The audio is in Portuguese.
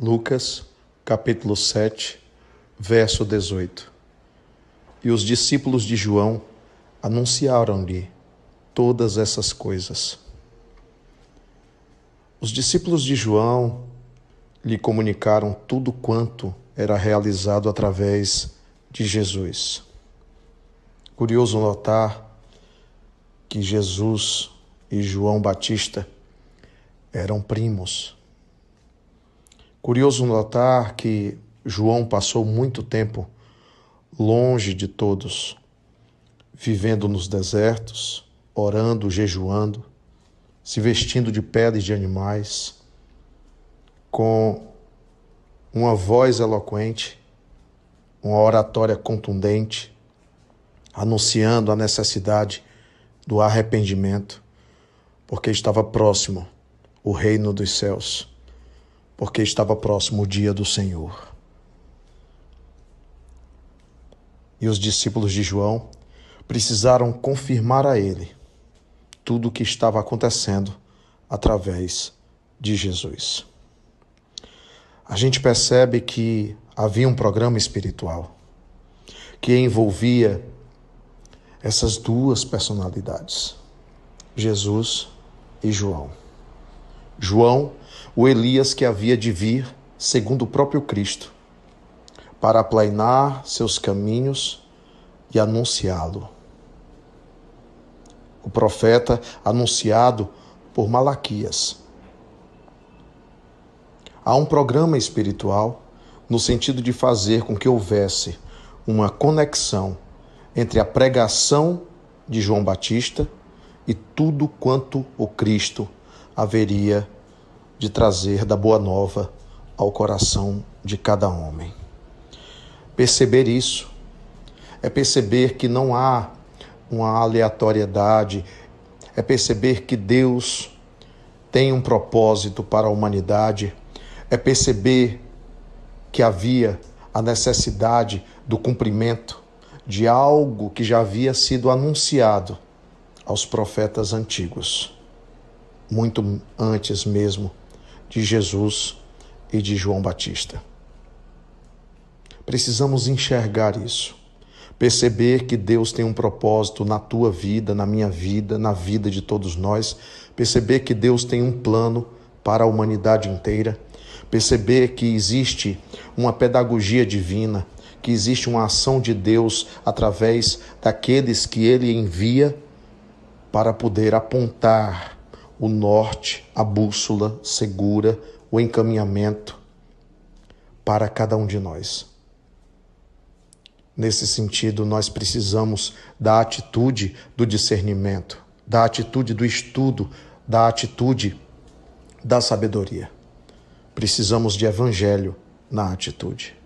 Lucas, capítulo 7, verso 18. E os discípulos de João anunciaram-lhe todas essas coisas. Os discípulos de João lhe comunicaram tudo quanto era realizado através de Jesus. Curioso notar que Jesus e João Batista eram primos. Curioso notar que João passou muito tempo longe de todos, vivendo nos desertos, orando, jejuando, se vestindo de peles de animais, com uma voz eloquente, uma oratória contundente, anunciando a necessidade do arrependimento, porque estava próximo o reino dos céus porque estava próximo o dia do Senhor. E os discípulos de João precisaram confirmar a ele tudo o que estava acontecendo através de Jesus. A gente percebe que havia um programa espiritual que envolvia essas duas personalidades, Jesus e João. João o Elias que havia de vir, segundo o próprio Cristo, para aplainar seus caminhos e anunciá-lo. O profeta anunciado por Malaquias. Há um programa espiritual no sentido de fazer com que houvesse uma conexão entre a pregação de João Batista e tudo quanto o Cristo haveria de trazer da boa nova ao coração de cada homem. Perceber isso é perceber que não há uma aleatoriedade, é perceber que Deus tem um propósito para a humanidade, é perceber que havia a necessidade do cumprimento de algo que já havia sido anunciado aos profetas antigos, muito antes mesmo de Jesus e de João Batista. Precisamos enxergar isso, perceber que Deus tem um propósito na tua vida, na minha vida, na vida de todos nós, perceber que Deus tem um plano para a humanidade inteira, perceber que existe uma pedagogia divina, que existe uma ação de Deus através daqueles que ele envia para poder apontar o norte, a bússola segura, o encaminhamento para cada um de nós. Nesse sentido, nós precisamos da atitude do discernimento, da atitude do estudo, da atitude da sabedoria. Precisamos de evangelho na atitude.